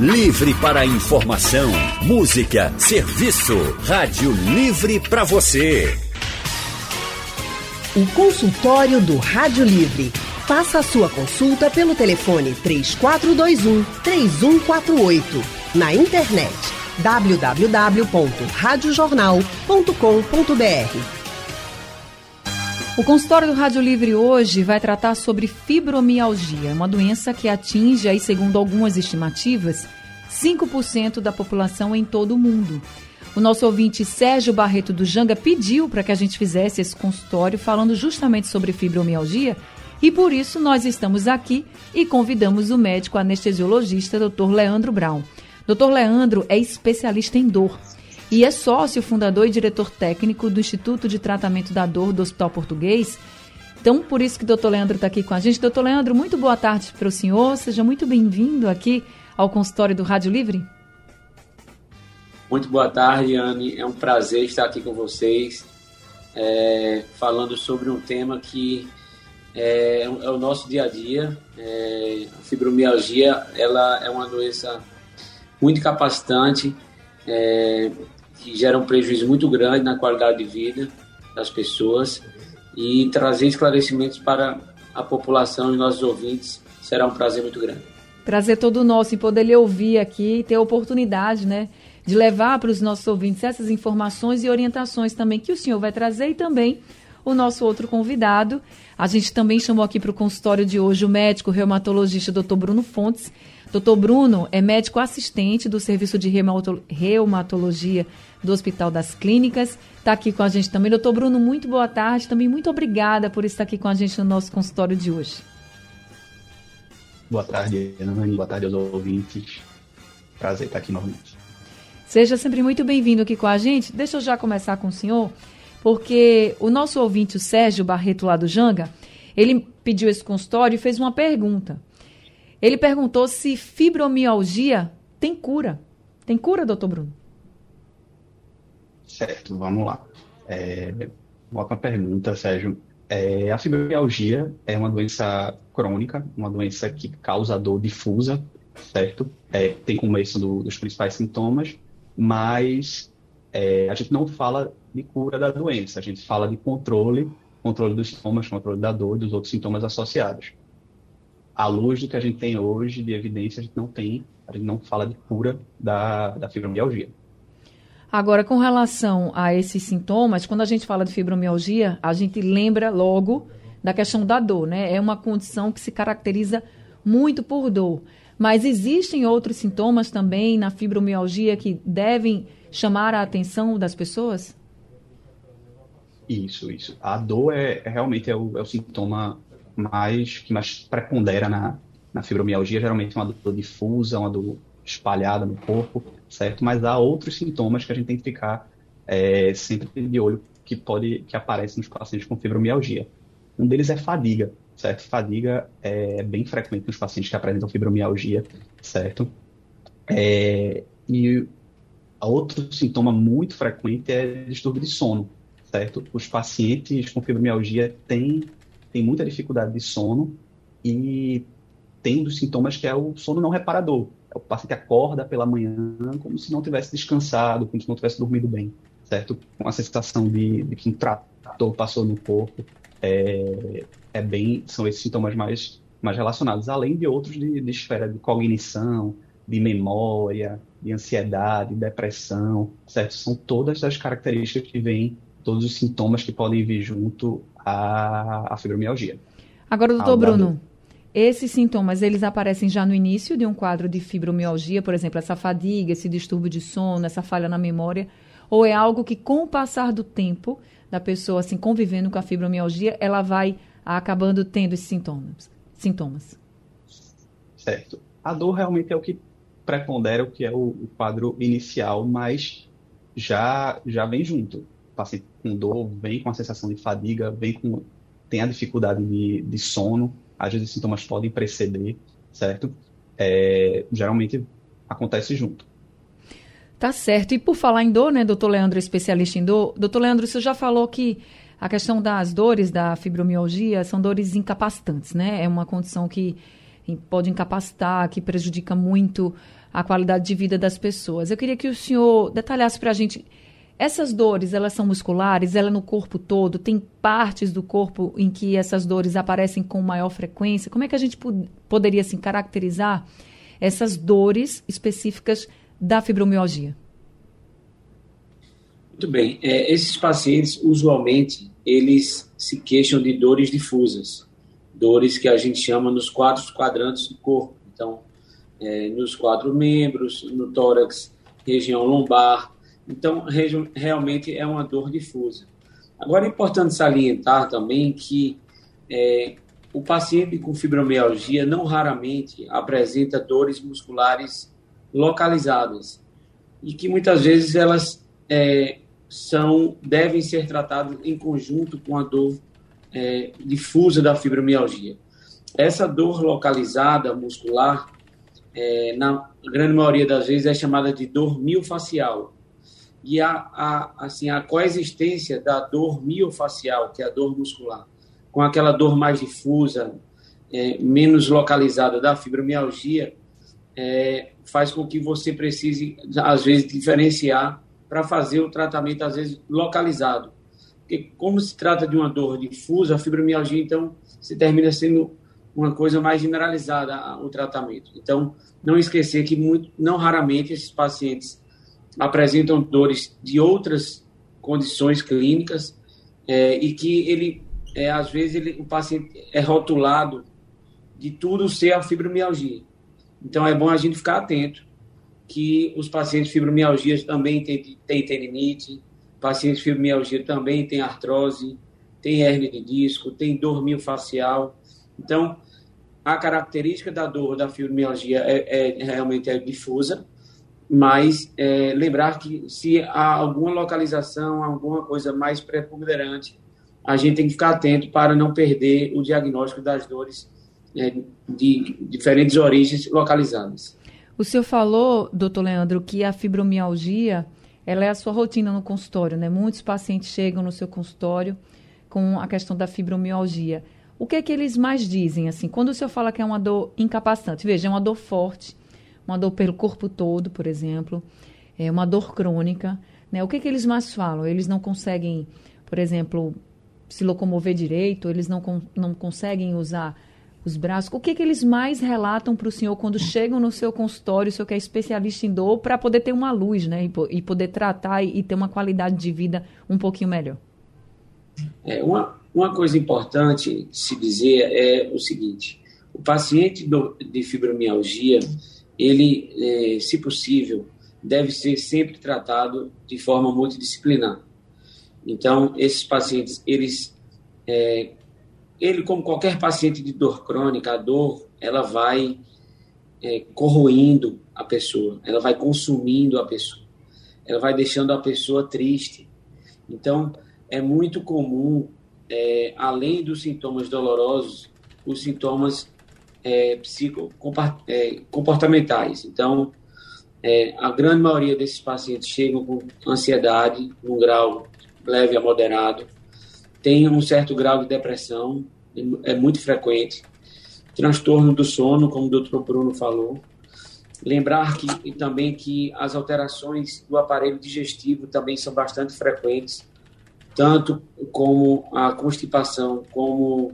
Livre para informação, música, serviço. Rádio Livre para você. O consultório do Rádio Livre. Faça a sua consulta pelo telefone 3421 3148. Na internet www.radiojornal.com.br. O consultório do Rádio Livre hoje vai tratar sobre fibromialgia, uma doença que atinge, aí, segundo algumas estimativas, 5% da população em todo o mundo. O nosso ouvinte Sérgio Barreto do Janga pediu para que a gente fizesse esse consultório falando justamente sobre fibromialgia e por isso nós estamos aqui e convidamos o médico anestesiologista Dr. Leandro Brown. Dr. Leandro é especialista em dor e é sócio, fundador e diretor técnico do Instituto de Tratamento da Dor do Hospital Português. Então, por isso que o doutor Leandro está aqui com a gente. Doutor Leandro, muito boa tarde para o senhor. Seja muito bem-vindo aqui ao consultório do Rádio Livre. Muito boa tarde, Anne. É um prazer estar aqui com vocês, é, falando sobre um tema que é, é, o nosso dia a dia. É, a fibromialgia ela é uma doença muito capacitante, é, que gera um prejuízo muito grande na qualidade de vida das pessoas e trazer esclarecimentos para a população e nossos ouvintes será um prazer muito grande. Prazer todo nosso em poder lhe ouvir aqui e ter a oportunidade, né, de levar para os nossos ouvintes essas informações e orientações também que o senhor vai trazer e também o nosso outro convidado. A gente também chamou aqui para o consultório de hoje o médico reumatologista Dr. Bruno Fontes. Dr. Bruno é médico assistente do Serviço de Reumatologia do Hospital das Clínicas. Está aqui com a gente também. Doutor Bruno, muito boa tarde. Também muito obrigada por estar aqui com a gente no nosso consultório de hoje. Boa tarde, Ana. Boa tarde aos ouvintes. Prazer estar aqui novamente. Seja sempre muito bem-vindo aqui com a gente. Deixa eu já começar com o senhor, porque o nosso ouvinte, o Sérgio Barreto, lá do Janga, ele pediu esse consultório e fez uma pergunta. Ele perguntou se fibromialgia tem cura. Tem cura, doutor Bruno? Certo, vamos lá. É, pergunta, Sérgio. É, a fibromialgia é uma doença crônica, uma doença que causa dor difusa, certo? É, tem começo do, dos principais sintomas, mas é, a gente não fala de cura da doença, a gente fala de controle, controle dos sintomas, controle da dor e dos outros sintomas associados. À luz do que a gente tem hoje de evidência, a gente não tem, a gente não fala de cura da, da fibromialgia. Agora, com relação a esses sintomas, quando a gente fala de fibromialgia, a gente lembra logo da questão da dor, né? É uma condição que se caracteriza muito por dor. Mas existem outros sintomas também na fibromialgia que devem chamar a atenção das pessoas? Isso, isso. A dor é, é realmente é o, é o, sintoma mais que mais prepondera na, na fibromialgia. Geralmente uma dor difusa, uma dor espalhada no corpo certo? Mas há outros sintomas que a gente tem que ficar é, sempre de olho que pode que aparecem nos pacientes com fibromialgia. Um deles é fadiga, certo? Fadiga é bem frequente nos pacientes que apresentam fibromialgia, certo? É, e outro sintoma muito frequente é distúrbio de sono, certo? Os pacientes com fibromialgia têm, têm muita dificuldade de sono e tem dos sintomas que é o sono não reparador, o paciente acorda pela manhã como se não tivesse descansado, como se não tivesse dormido bem, certo? Com a sensação de, de que um trator passou no corpo. É, é, bem, são esses sintomas mais, mais relacionados, além de outros de, de esfera de cognição, de memória, de ansiedade, depressão, certo? São todas as características que vêm, todos os sintomas que podem vir junto à, à fibromialgia. Agora, doutor Bruno, esses sintomas, eles aparecem já no início de um quadro de fibromialgia, por exemplo, essa fadiga, esse distúrbio de sono, essa falha na memória, ou é algo que com o passar do tempo da pessoa assim convivendo com a fibromialgia, ela vai acabando tendo esses sintomas? Sintomas. Certo. A dor realmente é o que prepondera o que é o, o quadro inicial, mas já já vem junto. Paciente com dor vem com a sensação de fadiga, vem com tem a dificuldade de, de sono, às vezes os sintomas podem preceder, certo? É, geralmente acontece junto. Tá certo. E por falar em dor, né, doutor Leandro, especialista em dor, doutor Leandro, você já falou que a questão das dores da fibromialgia são dores incapacitantes, né? É uma condição que pode incapacitar, que prejudica muito a qualidade de vida das pessoas. Eu queria que o senhor detalhasse para a gente essas dores, elas são musculares, ela é no corpo todo, tem partes do corpo em que essas dores aparecem com maior frequência. Como é que a gente poderia assim caracterizar essas dores específicas da fibromialgia? Muito bem. É, esses pacientes, usualmente, eles se queixam de dores difusas, dores que a gente chama nos quatro quadrantes do corpo. Então, é, nos quatro membros, no tórax, região lombar. Então, realmente é uma dor difusa. Agora, é importante salientar também que é, o paciente com fibromialgia não raramente apresenta dores musculares localizadas e que muitas vezes elas é, são devem ser tratadas em conjunto com a dor é, difusa da fibromialgia. Essa dor localizada muscular, é, na grande maioria das vezes, é chamada de dor miofacial. E a, a, assim, a coexistência da dor miofacial, que é a dor muscular, com aquela dor mais difusa, é, menos localizada da fibromialgia, é, faz com que você precise, às vezes, diferenciar para fazer o tratamento, às vezes, localizado. Porque, como se trata de uma dor difusa, a fibromialgia, então, se termina sendo uma coisa mais generalizada o tratamento. Então, não esquecer que muito, não raramente esses pacientes apresentam dores de outras condições clínicas é, e que ele, é, às vezes, ele, o paciente é rotulado de tudo ser a fibromialgia. Então, é bom a gente ficar atento que os pacientes de fibromialgia também têm, têm tendinite, pacientes de fibromialgia também têm artrose, tem hernia de disco, tem dor miofascial. Então, a característica da dor da fibromialgia é, é realmente é difusa, mas é, lembrar que se há alguma localização, alguma coisa mais preponderante, a gente tem que ficar atento para não perder o diagnóstico das dores é, de diferentes origens localizadas. O senhor falou, doutor Leandro, que a fibromialgia ela é a sua rotina no consultório, né? Muitos pacientes chegam no seu consultório com a questão da fibromialgia. O que é que eles mais dizem, assim, quando o senhor fala que é uma dor incapacitante? Veja, é uma dor forte, uma dor pelo corpo todo, por exemplo, é uma dor crônica, né? O que que eles mais falam? Eles não conseguem, por exemplo, se locomover direito, eles não, não conseguem usar os braços. O que, que eles mais relatam para o senhor quando chegam no seu consultório, o senhor que é especialista em dor, para poder ter uma luz, né? E, e poder tratar e, e, ter uma qualidade de vida um pouquinho melhor? É, uma, uma coisa importante se dizer é o seguinte: o paciente do, de fibromialgia, ele, é, se possível, deve ser sempre tratado de forma multidisciplinar. Então, esses pacientes, eles é, ele, como qualquer paciente de dor crônica, a dor ela vai é, corroendo a pessoa, ela vai consumindo a pessoa, ela vai deixando a pessoa triste. Então, é muito comum, é, além dos sintomas dolorosos, os sintomas é, psico, é, comportamentais. Então, é, a grande maioria desses pacientes chegam com ansiedade, num grau leve a moderado, tem um certo grau de depressão, é muito frequente. Transtorno do sono, como o doutor Bruno falou. Lembrar que também que as alterações do aparelho digestivo também são bastante frequentes, tanto como a constipação, como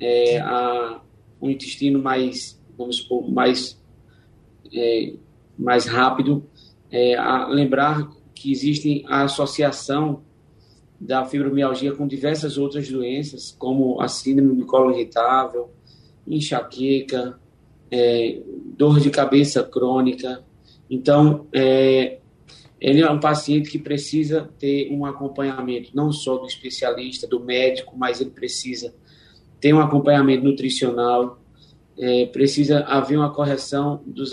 é, a, um intestino mais, vamos supor, mais, é, mais rápido. É, lembrar que existe a associação da fibromialgia com diversas outras doenças, como a síndrome do colo irritável, enxaqueca, é, dor de cabeça crônica. Então, é, ele é um paciente que precisa ter um acompanhamento não só do especialista, do médico, mas ele precisa ter um acompanhamento nutricional, é, precisa haver uma correção das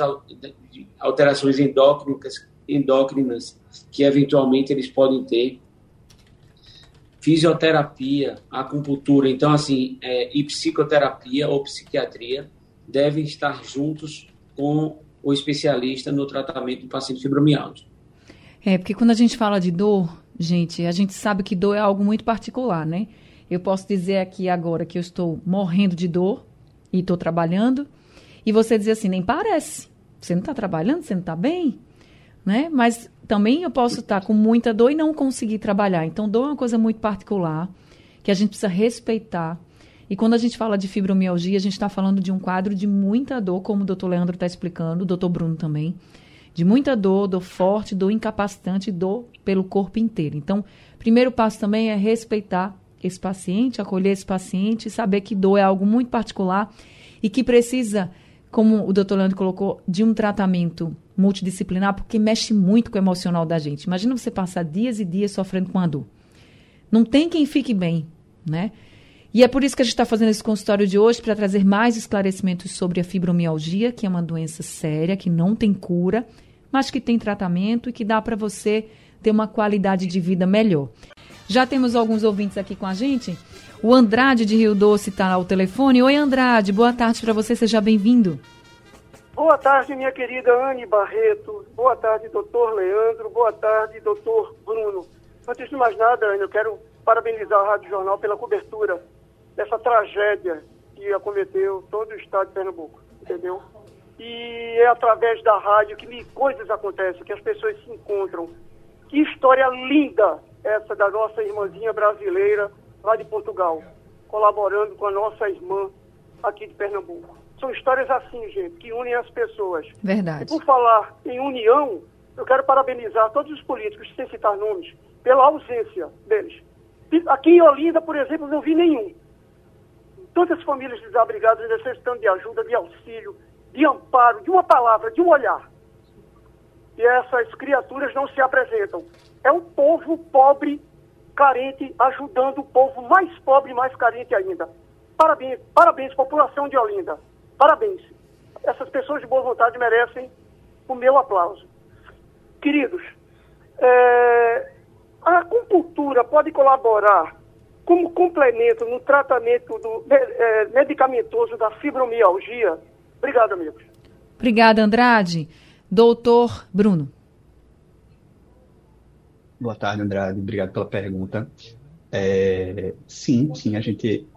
alterações endócrinas, endócrinas que eventualmente eles podem ter fisioterapia, acupuntura, então assim, é, e psicoterapia ou psiquiatria devem estar juntos com o especialista no tratamento do paciente fibromialgia. É, porque quando a gente fala de dor, gente, a gente sabe que dor é algo muito particular, né? Eu posso dizer aqui agora que eu estou morrendo de dor e estou trabalhando, e você dizer assim, nem parece. Você não está trabalhando, você não está bem, né? Mas também eu posso estar tá com muita dor e não conseguir trabalhar. Então, dor é uma coisa muito particular que a gente precisa respeitar. E quando a gente fala de fibromialgia, a gente está falando de um quadro de muita dor, como o doutor Leandro está explicando, o doutor Bruno também. De muita dor, dor forte, dor incapacitante, dor pelo corpo inteiro. Então, primeiro passo também é respeitar esse paciente, acolher esse paciente, saber que dor é algo muito particular e que precisa, como o doutor Leandro colocou, de um tratamento multidisciplinar, porque mexe muito com o emocional da gente. Imagina você passar dias e dias sofrendo com a dor. Não tem quem fique bem, né? E é por isso que a gente está fazendo esse consultório de hoje, para trazer mais esclarecimentos sobre a fibromialgia, que é uma doença séria, que não tem cura, mas que tem tratamento e que dá para você ter uma qualidade de vida melhor. Já temos alguns ouvintes aqui com a gente. O Andrade de Rio Doce está ao telefone. Oi, Andrade, boa tarde para você, seja bem-vindo. Boa tarde, minha querida Anne Barreto. Boa tarde, doutor Leandro. Boa tarde, doutor Bruno. Antes de mais nada, Anne, eu quero parabenizar a Rádio Jornal pela cobertura dessa tragédia que acometeu todo o estado de Pernambuco, entendeu? E é através da rádio que coisas acontecem, que as pessoas se encontram. Que história linda essa da nossa irmãzinha brasileira lá de Portugal, colaborando com a nossa irmã aqui de Pernambuco. São histórias assim, gente, que unem as pessoas. Verdade. E por falar em união, eu quero parabenizar todos os políticos, sem citar nomes, pela ausência deles. Aqui em Olinda, por exemplo, não vi nenhum. Tantas famílias desabrigadas necessitando de ajuda, de auxílio, de amparo, de uma palavra, de um olhar. E essas criaturas não se apresentam. É um povo pobre, carente, ajudando o povo mais pobre mais carente ainda. Parabéns, parabéns, população de Olinda. Parabéns. Essas pessoas de boa vontade merecem o meu aplauso. Queridos, é, a acupuntura pode colaborar como complemento no tratamento do, é, medicamentoso da fibromialgia? Obrigado, amigos. Obrigada, Andrade. Doutor Bruno. Boa tarde, Andrade. Obrigado pela pergunta. É, sim, sim, a gente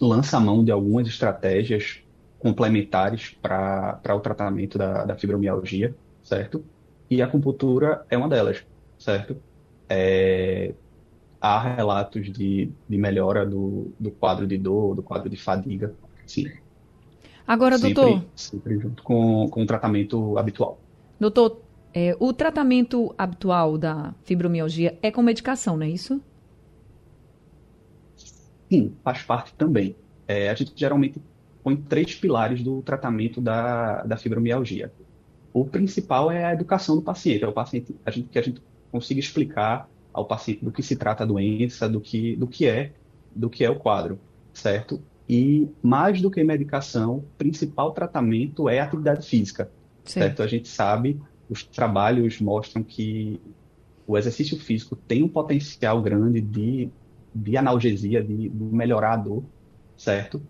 lança a mão de algumas estratégias complementares para o tratamento da, da, fibromialgia, certo? E a acupuntura é uma delas, certo? É, há relatos de, de melhora do, do quadro de dor, do quadro de fadiga, sim. Agora, sempre, doutor. Sempre junto com, com o tratamento habitual. Doutor, é, o tratamento habitual da fibromialgia é com medicação, não é isso? Sim, faz parte também. É, a gente geralmente põe três pilares do tratamento da, da fibromialgia. O principal é a educação do paciente, é o paciente a gente, que a gente consiga explicar ao paciente do que se trata a doença, do que, do que é, do que é o quadro, certo? E mais do que medicação, o principal tratamento é a atividade física, Sim. certo? A gente sabe os trabalhos mostram que o exercício físico tem um potencial grande de, de analgesia, de, de melhorar a dor, certo?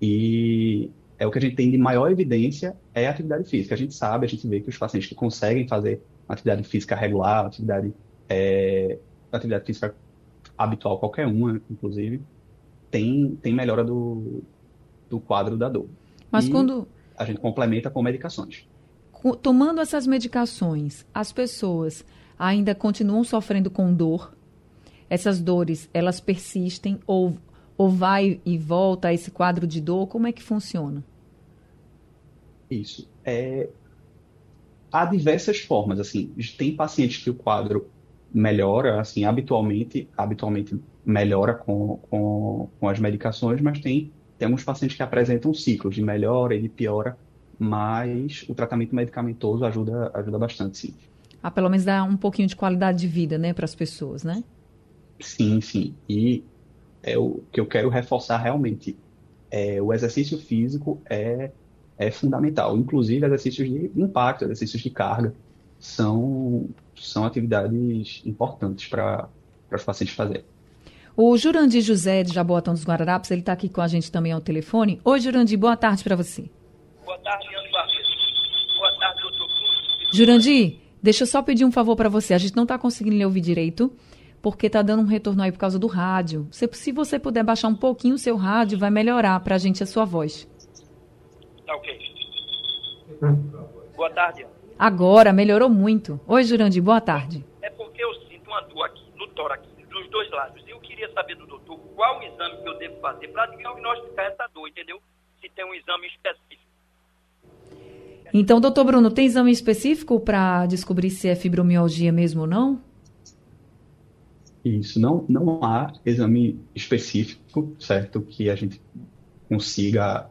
E é o que a gente tem de maior evidência é a atividade física. A gente sabe, a gente vê que os pacientes que conseguem fazer atividade física regular, atividade, é, atividade física habitual, qualquer uma, inclusive, tem, tem melhora do, do quadro da dor. Mas e quando. A gente complementa com medicações tomando essas medicações, as pessoas ainda continuam sofrendo com dor? Essas dores, elas persistem ou, ou vai e volta esse quadro de dor? Como é que funciona? Isso. É... Há diversas formas, assim, tem pacientes que o quadro melhora, assim, habitualmente, habitualmente melhora com, com, com as medicações, mas tem, tem alguns pacientes que apresentam ciclos de melhora e de piora mas o tratamento medicamentoso ajuda, ajuda bastante, sim. Ah, pelo menos dá um pouquinho de qualidade de vida, né, para as pessoas, né? Sim, sim. E é o que eu quero reforçar realmente. É, o exercício físico é, é fundamental. Inclusive, exercícios de impacto, exercícios de carga, são, são atividades importantes para os pacientes fazerem. O Jurandir José de Jaboatão dos Guararapes, ele está aqui com a gente também ao telefone. Oi, Jurandir, boa tarde para você. Boa tarde, Ana Barreto. Boa tarde, doutor Cruz. Jurandir, deixa eu só pedir um favor para você. A gente não está conseguindo lhe ouvir direito, porque está dando um retorno aí por causa do rádio. Se, se você puder baixar um pouquinho o seu rádio, vai melhorar para a gente a sua voz. Tá ok. Boa tarde. Agora, melhorou muito. Oi, Jurandir, boa tarde. É porque eu sinto uma dor aqui, no tórax, dos dois lados. Eu queria saber do doutor qual o exame que eu devo fazer para diagnosticar essa dor, entendeu? Se tem um exame específico. Então, doutor Bruno, tem exame específico para descobrir se é fibromialgia mesmo ou não? Isso, não, não há exame específico, certo, que a gente consiga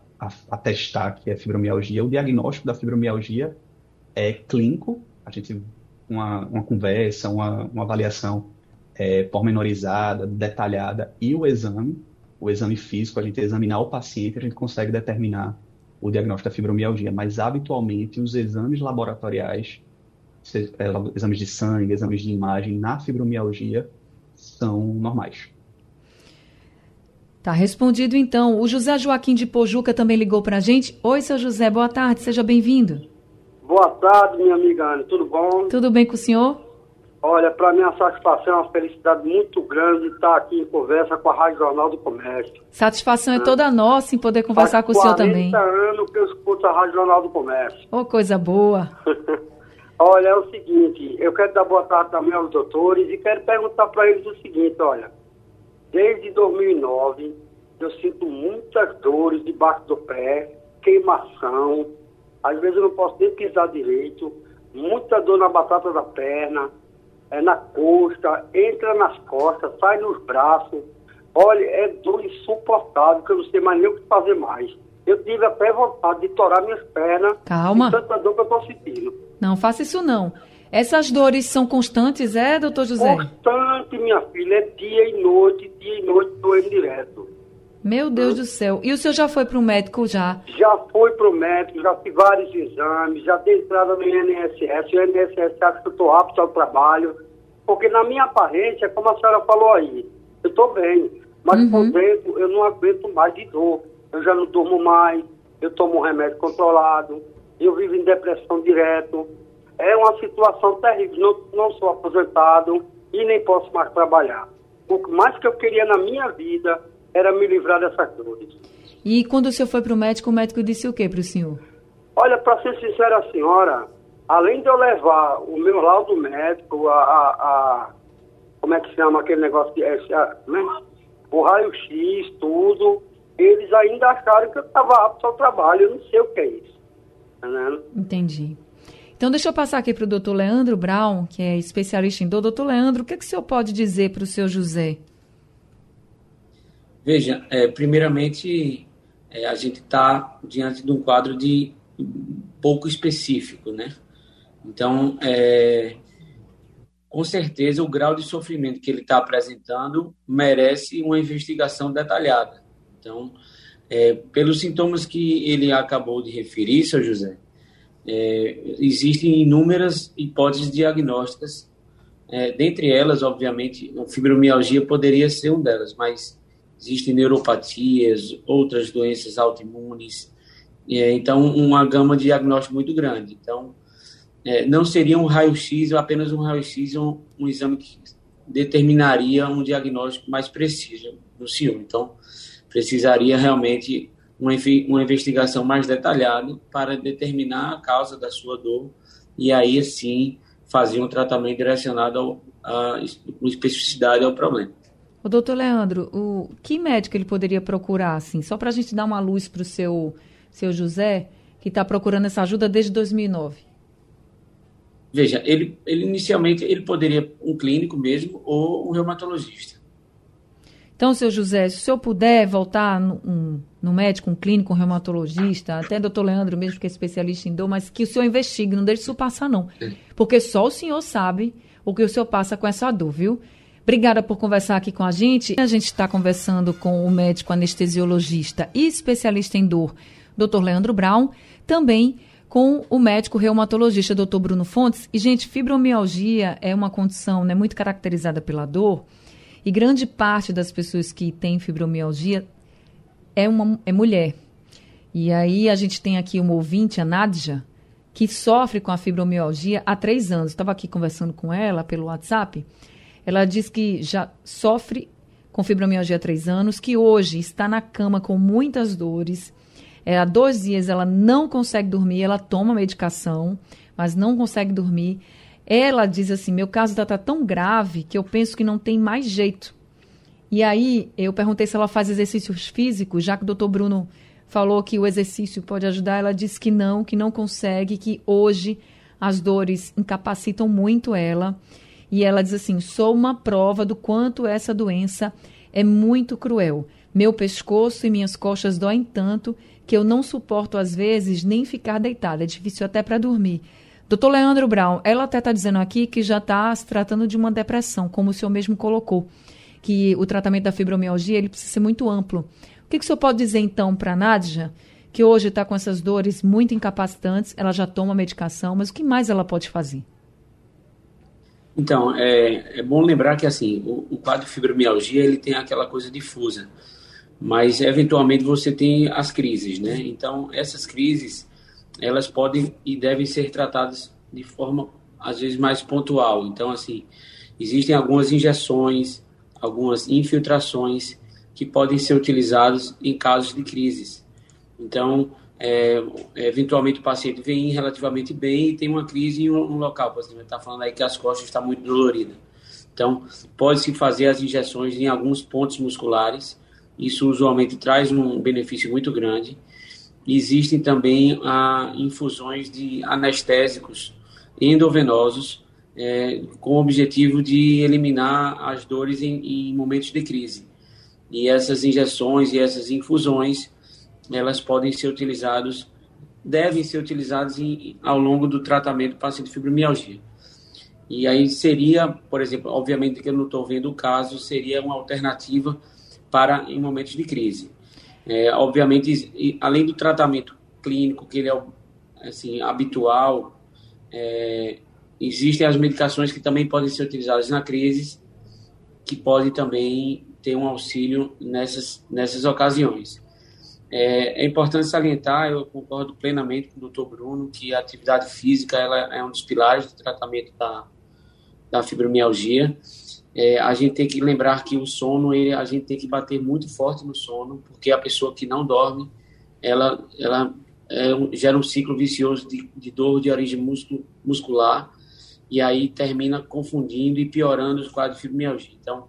atestar que é fibromialgia. O diagnóstico da fibromialgia é clínico, a gente uma, uma conversa, uma, uma avaliação é, pormenorizada, detalhada, e o exame, o exame físico, a gente examinar o paciente, a gente consegue determinar o diagnóstico da fibromialgia, mas habitualmente os exames laboratoriais, é, exames de sangue, exames de imagem na fibromialgia são normais. Tá respondido então. O José Joaquim de Pojuca também ligou para a gente. Oi, seu José, boa tarde, seja bem-vindo. Boa tarde, minha amiga Ana, tudo bom? Tudo bem com o senhor? Olha, para mim a satisfação é uma felicidade muito grande estar aqui em conversa com a Rádio Jornal do Comércio. Satisfação é, é toda nossa em poder conversar Faz com o senhor também. 40 anos que eu escuto a Rádio Jornal do Comércio. Ô, oh, coisa boa. olha, é o seguinte, eu quero dar boa tarde também aos doutores e quero perguntar para eles o seguinte, olha, desde 2009 eu sinto muitas dores debaixo do pé, queimação, às vezes eu não posso nem pisar direito, muita dor na batata da perna, é na costa, entra nas costas, sai nos braços. Olha, é dor insuportável, que eu não sei mais nem o que fazer mais. Eu tive até vontade de torar minhas pernas. Calma. tanta dor que eu estou sentindo. Não faça isso não. Essas dores são constantes, é, doutor José? Constante, minha filha. É dia e noite, dia e noite, doendo direto. Meu Deus do céu. E o senhor já foi para o médico já? Já fui para o médico, já fiz vários exames, já dei entrada no INSS. O INSS acha que eu estou apto ao trabalho. Porque na minha aparência, como a senhora falou aí, eu estou bem. Mas uhum. por dentro eu não aguento mais de dor. Eu já não durmo mais, eu tomo um remédio controlado, eu vivo em depressão direto. É uma situação terrível. Não, não sou aposentado e nem posso mais trabalhar. O mais que eu queria na minha vida era me livrar dessas dores. E quando o senhor foi para o médico, o médico disse o que para o senhor? Olha, para ser sincera, a senhora, além de eu levar o meu laudo médico, a, a, a como é que se chama aquele negócio de é, né? o raio-x, tudo, eles ainda acharam que eu estava apto ao trabalho, eu não sei o que é isso. Tá Entendi. Então, deixa eu passar aqui para o doutor Leandro Brown, que é especialista em dor. Doutor Leandro, o que, é que o senhor pode dizer para o seu José? Veja, é, primeiramente, é, a gente está diante de um quadro de pouco específico, né? Então, é, com certeza, o grau de sofrimento que ele está apresentando merece uma investigação detalhada. Então, é, pelos sintomas que ele acabou de referir, seu José, é, existem inúmeras hipóteses diagnósticas. É, dentre elas, obviamente, a fibromialgia poderia ser uma delas, mas existem neuropatias, outras doenças autoimunes, é, então uma gama de diagnóstico muito grande. Então, é, não seria um raio-x ou apenas um raio-x, um, um exame que determinaria um diagnóstico mais preciso no senhor. Então, precisaria realmente uma, uma investigação mais detalhada para determinar a causa da sua dor e aí sim fazer um tratamento direcionado ao, a, com especificidade ao problema. O doutor Leandro, o que médico ele poderia procurar, assim, só para a gente dar uma luz para o seu, seu José, que está procurando essa ajuda desde 2009? Veja, ele, ele inicialmente ele poderia um clínico mesmo ou um reumatologista. Então, seu José, se o senhor puder voltar no, um, no médico, um clínico, um reumatologista, até doutor Leandro mesmo, que é especialista em dor, mas que o senhor investigue, não deixe isso passar, não. Porque só o senhor sabe o que o senhor passa com essa dor, viu? Obrigada por conversar aqui com a gente. A gente está conversando com o médico anestesiologista e especialista em dor, Dr. Leandro Brown, também com o médico reumatologista, Dr. Bruno Fontes. E, gente, fibromialgia é uma condição né, muito caracterizada pela dor. E grande parte das pessoas que têm fibromialgia é, uma, é mulher. E aí a gente tem aqui uma ouvinte, a Nadja, que sofre com a fibromialgia há três anos. Estava aqui conversando com ela pelo WhatsApp. Ela diz que já sofre com fibromialgia há três anos, que hoje está na cama com muitas dores. É, há dois dias ela não consegue dormir, ela toma medicação, mas não consegue dormir. Ela diz assim: meu caso está tá tão grave que eu penso que não tem mais jeito. E aí eu perguntei se ela faz exercícios físicos, já que o doutor Bruno falou que o exercício pode ajudar, ela disse que não, que não consegue, que hoje as dores incapacitam muito ela. E ela diz assim: sou uma prova do quanto essa doença é muito cruel. Meu pescoço e minhas costas doem tanto que eu não suporto, às vezes, nem ficar deitada. É difícil até para dormir. Doutor Leandro Brown, ela até está dizendo aqui que já está se tratando de uma depressão, como o senhor mesmo colocou, que o tratamento da fibromialgia ele precisa ser muito amplo. O que, que o senhor pode dizer, então, para a Nádia, que hoje está com essas dores muito incapacitantes, ela já toma medicação, mas o que mais ela pode fazer? Então, é, é bom lembrar que assim, o, o, quadro de fibromialgia ele tem aquela coisa difusa, mas eventualmente você tem as crises, né? Então, essas crises, elas podem e devem ser tratadas de forma, às vezes, mais pontual. Então, assim, existem algumas injeções, algumas infiltrações que podem ser utilizadas em casos de crises. Então, é, eventualmente o paciente vem relativamente bem e tem uma crise em um, local, por exemplo, está falando aí que as costas estão muito doloridas. Então, pode-se fazer as injeções em alguns pontos musculares, isso usualmente traz um benefício muito grande. Existem também ah, infusões de anestésicos endovenosos, é, com o objetivo de eliminar as dores em, em momentos de crise. E essas injeções e essas infusões elas podem ser utilizadas, devem ser utilizadas em, ao longo do tratamento do paciente de fibromialgia. E aí seria, por exemplo, obviamente que eu não estou vendo o caso, seria uma alternativa para em momentos de crise. É, obviamente, além do tratamento clínico, que ele é assim, habitual, é, existem as medicações que também podem ser utilizadas na crise, que podem também ter um auxílio nessas, nessas ocasiões. É, é, importante salientar, eu concordo plenamente com o Dr. Bruno, que a atividade física ela é um dos pilares do tratamento da, da fibromialgia. É, a gente tem que lembrar que o sono, ele, a gente tem que bater muito forte no sono, porque a pessoa que não dorme, ela, ela é, gera um ciclo vicioso de, de dor de origem muscular, e aí termina confundindo e piorando os quadros de fibromialgia. Então,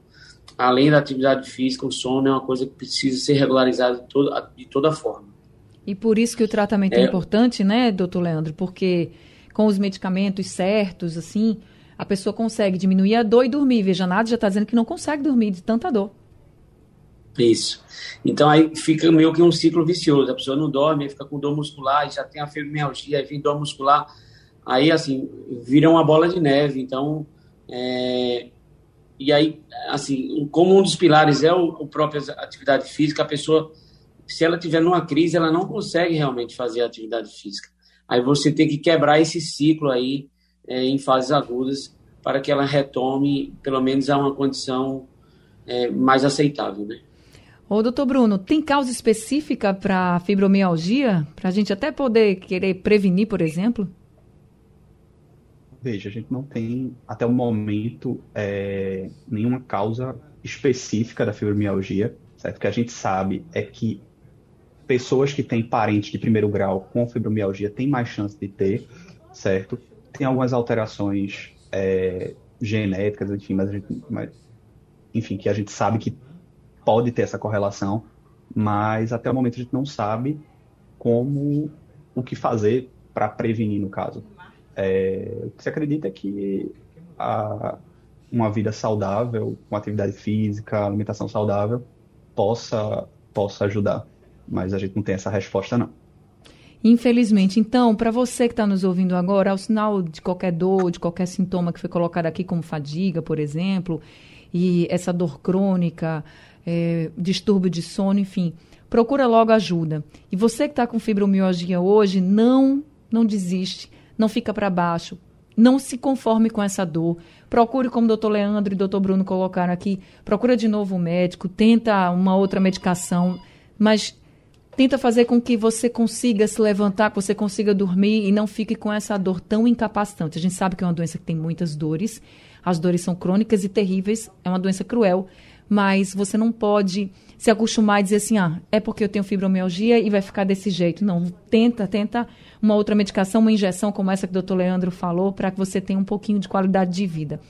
além da atividade física, o sono é uma coisa que precisa ser regularizada de toda, de toda forma. E por isso que o tratamento é, é importante, né, doutor Leandro? Porque com os medicamentos certos, assim, a pessoa consegue diminuir a dor e dormir. Veja, nada já está dizendo que não consegue dormir de tanta dor. Isso. Então aí fica meio que um ciclo vicioso. A pessoa não dorme, fica com dor muscular, já tem a fibromialgia, aí vem dor muscular. Aí, assim, vira uma bola de neve. Então, é, e aí, assim, como um dos pilares é o, o própria atividade física, a pessoa, se ela tiver numa crise, ela não consegue realmente fazer atividade física. Aí você tem que quebrar esse ciclo aí é, em fases agudas para que ela retome, pelo menos, a uma condição é, mais aceitável, né? Ô, doutor Bruno, tem causa específica para fibromialgia? Para a gente até poder querer prevenir, por exemplo? Veja, a gente não tem, até o momento, é, nenhuma causa específica da fibromialgia, certo? O que a gente sabe é que pessoas que têm parentes de primeiro grau com fibromialgia têm mais chance de ter, certo? Tem algumas alterações é, genéticas, enfim, mas, gente, mas, enfim, que a gente sabe que pode ter essa correlação, mas até o momento a gente não sabe como o que fazer para prevenir no caso. É, o que se acredita é que a, uma vida saudável, com atividade física, alimentação saudável, possa, possa ajudar. Mas a gente não tem essa resposta, não. Infelizmente. Então, para você que está nos ouvindo agora, ao sinal de qualquer dor, de qualquer sintoma que foi colocado aqui, como fadiga, por exemplo, e essa dor crônica, é, distúrbio de sono, enfim, procura logo ajuda. E você que está com fibromialgia hoje, não, não desiste não fica para baixo, não se conforme com essa dor. Procure, como o doutor Leandro e o doutor Bruno colocaram aqui, procura de novo um médico, tenta uma outra medicação, mas tenta fazer com que você consiga se levantar, que você consiga dormir e não fique com essa dor tão incapacitante. A gente sabe que é uma doença que tem muitas dores, as dores são crônicas e terríveis, é uma doença cruel, mas você não pode se acostumar e dizer assim, ah, é porque eu tenho fibromialgia e vai ficar desse jeito. Não, tenta, tenta uma outra medicação, uma injeção como essa que o doutor Leandro falou, para que você tenha um pouquinho de qualidade de vida.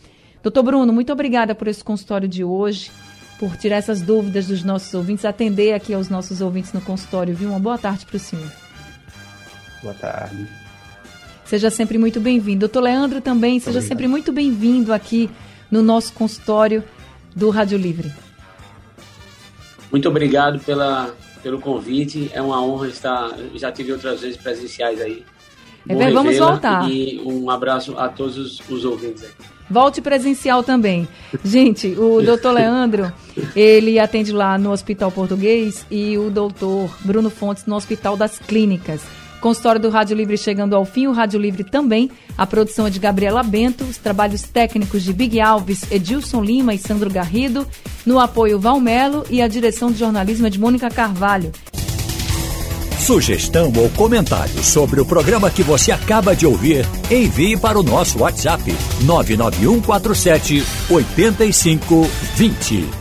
Doutor Bruno, muito obrigada por esse consultório de hoje, por tirar essas dúvidas dos nossos ouvintes, atender aqui aos nossos ouvintes no consultório, viu? Uma boa tarde para o senhor. Boa tarde. Seja sempre muito bem-vindo. Doutor Leandro também, seja Obrigado. sempre muito bem-vindo aqui no nosso consultório do Rádio Livre. Muito obrigado pela, pelo convite. É uma honra estar. Já tive outras vezes presenciais aí. É bem, vamos voltar. E um abraço a todos os, os ouvintes aí. Volte presencial também. Gente, o doutor Leandro, ele atende lá no Hospital Português e o doutor Bruno Fontes no Hospital das Clínicas. Consultório do Rádio Livre chegando ao fim, o Rádio Livre também. A produção é de Gabriela Bento, os trabalhos técnicos de Big Alves, Edilson Lima e Sandro Garrido, no apoio Valmelo e a direção de jornalismo é de Mônica Carvalho. Sugestão ou comentário sobre o programa que você acaba de ouvir, envie para o nosso WhatsApp 99147 8520.